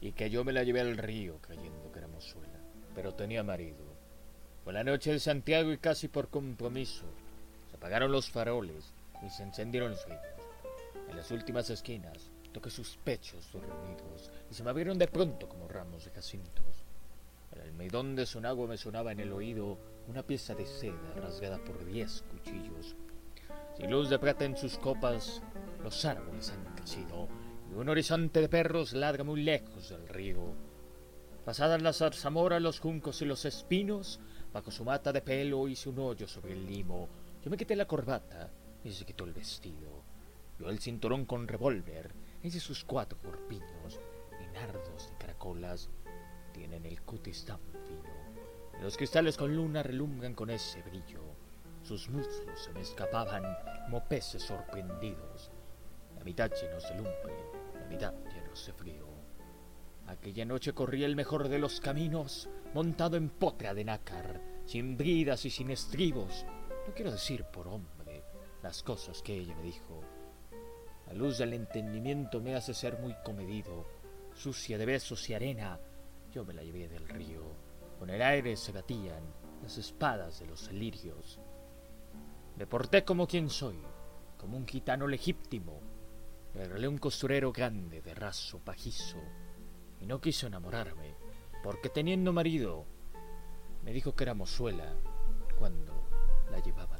y que yo me la llevé al río creyendo que era mozuela, pero tenía marido. Fue la noche de Santiago y casi por compromiso se apagaron los faroles y se encendieron los ríos. En las últimas esquinas toqué sus pechos dormidos y se me abrieron de pronto como ramos de jacintos. El almidón de su me sonaba en el oído una pieza de seda rasgada por diez cuchillos. Sin luz de plata en sus copas, los árboles han crecido un horizonte de perros ladra muy lejos del río. Pasadas las zarzamoras, los juncos y los espinos, bajo su mata de pelo hice un hoyo sobre el limo. Yo me quité la corbata y se quitó el vestido. Yo el cinturón con revólver, hice sus cuatro corpiños y nardos de caracolas tienen el cutis tan fino. Los cristales con luna relumbran con ese brillo. Sus muslos se me escapaban como peces sorprendidos, la mitad llenos de lumbre, mitad llenos de frío. Aquella noche corrí el mejor de los caminos, montado en potra de nácar, sin bridas y sin estribos. No quiero decir por hombre las cosas que ella me dijo. La luz del entendimiento me hace ser muy comedido, sucia de besos y arena. Yo me la llevé del río. Con el aire se batían las espadas de los lirios. Me porté como quien soy, como un gitano legítimo. Regalé un costurero grande de raso pajizo y no quiso enamorarme, porque teniendo marido, me dijo que era mozuela cuando la llevaba